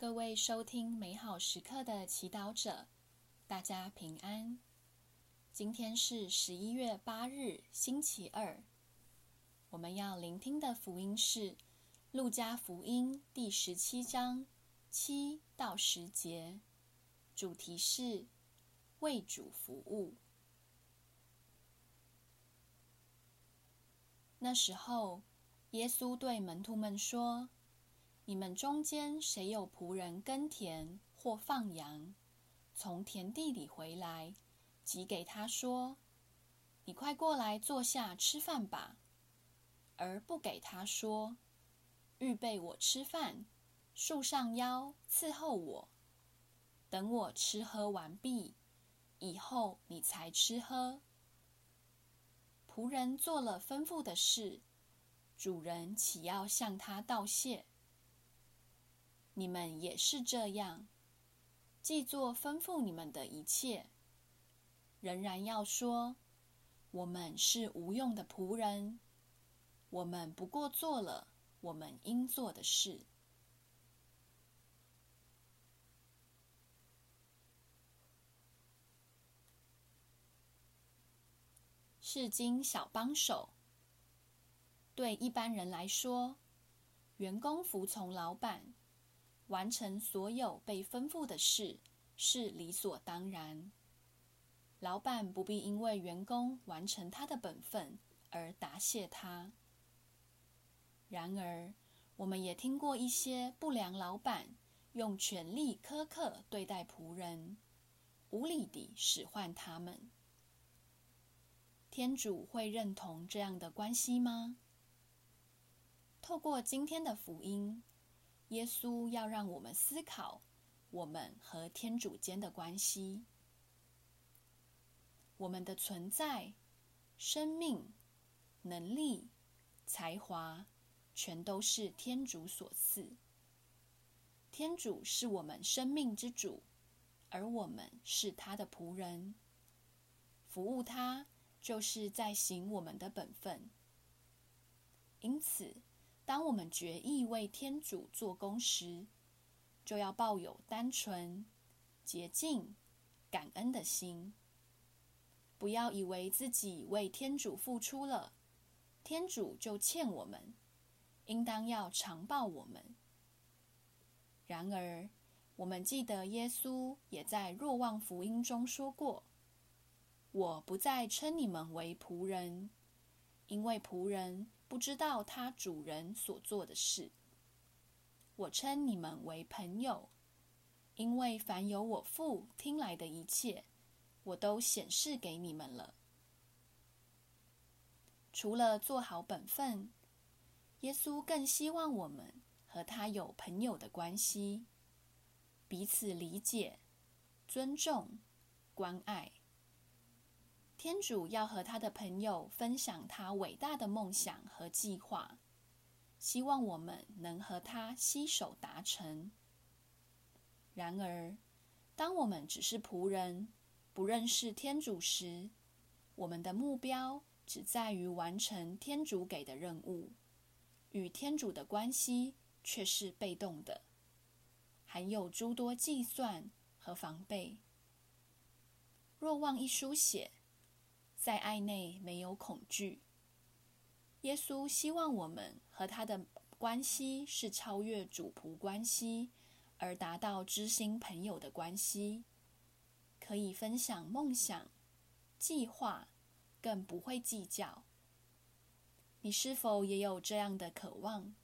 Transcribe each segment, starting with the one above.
各位收听美好时刻的祈祷者，大家平安。今天是十一月八日，星期二。我们要聆听的福音是《路加福音》第十七章七到十节，主题是为主服务。那时候，耶稣对门徒们说。你们中间谁有仆人耕田或放羊，从田地里回来，即给他说：“你快过来坐下吃饭吧。”而不给他说：“预备我吃饭，束上腰伺候我，等我吃喝完毕以后，你才吃喝。”仆人做了吩咐的事，主人岂要向他道谢？你们也是这样，既做吩咐你们的一切，仍然要说：我们是无用的仆人，我们不过做了我们应做的事。是经小帮手。对一般人来说，员工服从老板。完成所有被吩咐的事是理所当然。老板不必因为员工完成他的本分而答谢他。然而，我们也听过一些不良老板用权力苛刻对待仆人，无理地使唤他们。天主会认同这样的关系吗？透过今天的福音。耶稣要让我们思考我们和天主间的关系。我们的存在、生命、能力、才华，全都是天主所赐。天主是我们生命之主，而我们是他的仆人。服务他，就是在行我们的本分。因此。当我们决意为天主做工时，就要抱有单纯、洁净、感恩的心。不要以为自己为天主付出了，天主就欠我们，应当要常报我们。然而，我们记得耶稣也在若望福音中说过：“我不再称你们为仆人，因为仆人。”不知道他主人所做的事。我称你们为朋友，因为凡有我父听来的一切，我都显示给你们了。除了做好本分，耶稣更希望我们和他有朋友的关系，彼此理解、尊重、关爱。天主要和他的朋友分享他伟大的梦想和计划，希望我们能和他携手达成。然而，当我们只是仆人，不认识天主时，我们的目标只在于完成天主给的任务，与天主的关系却是被动的，含有诸多计算和防备。若望一书写。在爱内没有恐惧。耶稣希望我们和他的关系是超越主仆关系，而达到知心朋友的关系，可以分享梦想、计划，更不会计较。你是否也有这样的渴望？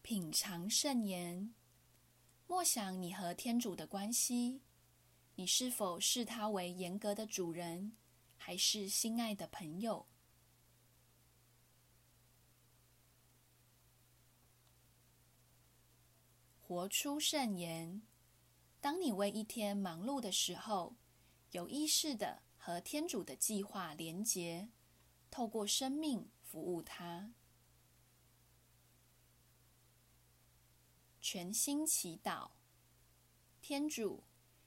品尝圣言。默想你和天主的关系，你是否视他为严格的主人，还是心爱的朋友？活出圣言。当你为一天忙碌的时候，有意识的和天主的计划连结，透过生命服务他。全心祈祷，天主，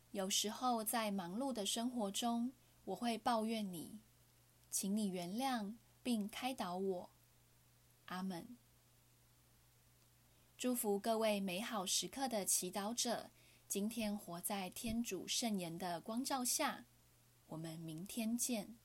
有时候在忙碌的生活中，我会抱怨你，请你原谅并开导我。阿门。祝福各位美好时刻的祈祷者，今天活在天主圣言的光照下。我们明天见。